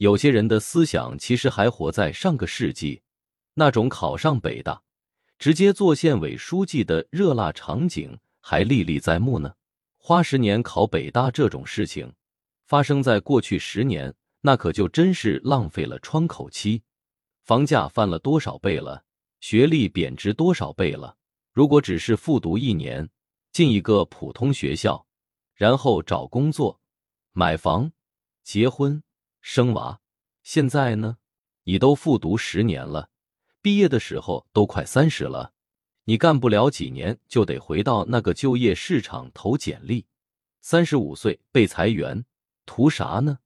有些人的思想其实还活在上个世纪，那种考上北大，直接做县委书记的热辣场景还历历在目呢。花十年考北大这种事情，发生在过去十年，那可就真是浪费了窗口期。房价翻了多少倍了？学历贬值多少倍了？如果只是复读一年，进一个普通学校，然后找工作、买房、结婚。生娃，现在呢？你都复读十年了，毕业的时候都快三十了，你干不了几年就得回到那个就业市场投简历。三十五岁被裁员，图啥呢？